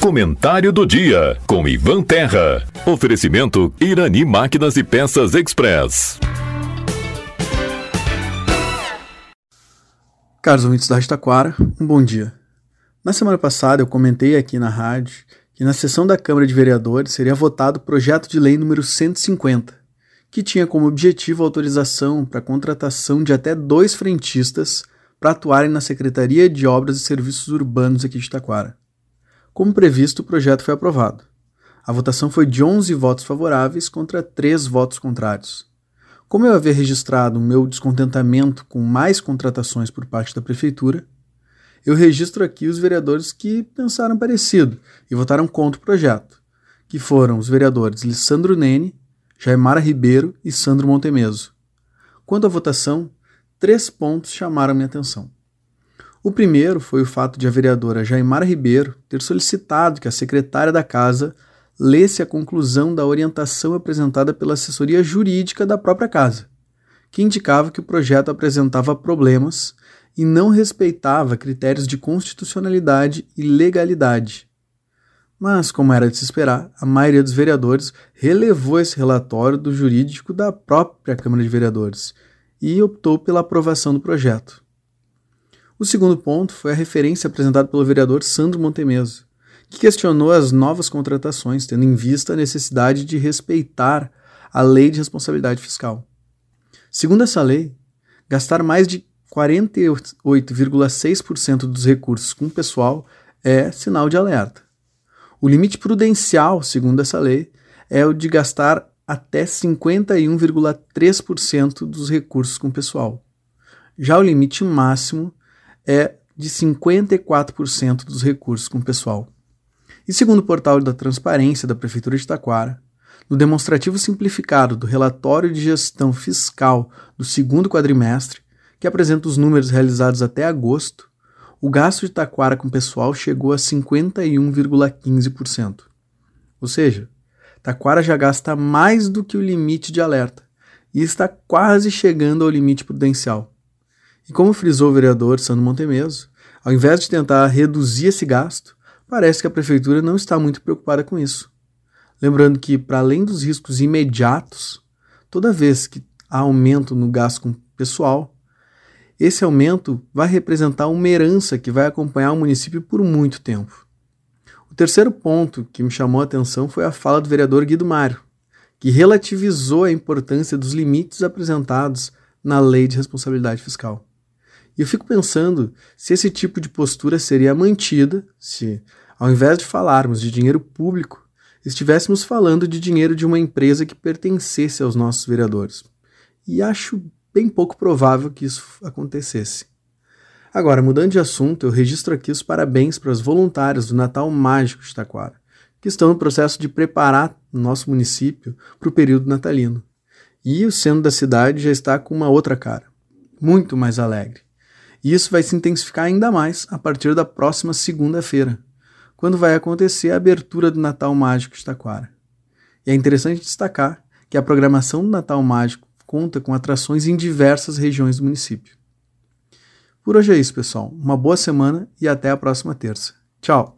Comentário do dia com Ivan Terra. Oferecimento Irani Máquinas e Peças Express. Caros ouvintes da Taquara, um bom dia. Na semana passada eu comentei aqui na rádio que na sessão da Câmara de Vereadores seria votado o projeto de lei número 150, que tinha como objetivo a autorização para a contratação de até dois frentistas para atuarem na Secretaria de Obras e Serviços Urbanos aqui de Taquara. Como previsto, o projeto foi aprovado. A votação foi de 11 votos favoráveis contra 3 votos contrários. Como eu havia registrado o meu descontentamento com mais contratações por parte da Prefeitura, eu registro aqui os vereadores que pensaram parecido e votaram contra o projeto, que foram os vereadores Lissandro Nene, Jaimara Ribeiro e Sandro Montemeso. Quanto à votação, três pontos chamaram minha atenção. O primeiro foi o fato de a vereadora Jaimara Ribeiro ter solicitado que a secretária da casa lesse a conclusão da orientação apresentada pela assessoria jurídica da própria casa, que indicava que o projeto apresentava problemas e não respeitava critérios de constitucionalidade e legalidade. Mas, como era de se esperar, a maioria dos vereadores relevou esse relatório do jurídico da própria Câmara de Vereadores e optou pela aprovação do projeto. O segundo ponto foi a referência apresentada pelo vereador Sandro Montemeso, que questionou as novas contratações, tendo em vista a necessidade de respeitar a lei de responsabilidade fiscal. Segundo essa lei, gastar mais de 48,6% dos recursos com pessoal é sinal de alerta. O limite prudencial, segundo essa lei, é o de gastar até 51,3% dos recursos com pessoal. Já o limite máximo é de 54% dos recursos com pessoal. E segundo o portal da Transparência da Prefeitura de Taquara, no demonstrativo simplificado do relatório de gestão fiscal do segundo quadrimestre, que apresenta os números realizados até agosto, o gasto de Taquara com pessoal chegou a 51,15%. Ou seja, Taquara já gasta mais do que o limite de alerta e está quase chegando ao limite prudencial. E como frisou o vereador Sandro Montemeso, ao invés de tentar reduzir esse gasto, parece que a prefeitura não está muito preocupada com isso. Lembrando que, para além dos riscos imediatos, toda vez que há aumento no gasto com pessoal, esse aumento vai representar uma herança que vai acompanhar o município por muito tempo. Terceiro ponto que me chamou a atenção foi a fala do vereador Guido Mário, que relativizou a importância dos limites apresentados na Lei de Responsabilidade Fiscal. E eu fico pensando se esse tipo de postura seria mantida se, ao invés de falarmos de dinheiro público, estivéssemos falando de dinheiro de uma empresa que pertencesse aos nossos vereadores. E acho bem pouco provável que isso acontecesse. Agora, mudando de assunto, eu registro aqui os parabéns para os voluntários do Natal Mágico de Taquara, que estão no processo de preparar nosso município para o período natalino. E o centro da cidade já está com uma outra cara, muito mais alegre. E isso vai se intensificar ainda mais a partir da próxima segunda-feira, quando vai acontecer a abertura do Natal Mágico de Taquara. E é interessante destacar que a programação do Natal Mágico conta com atrações em diversas regiões do município. Por hoje é isso, pessoal. Uma boa semana e até a próxima terça. Tchau!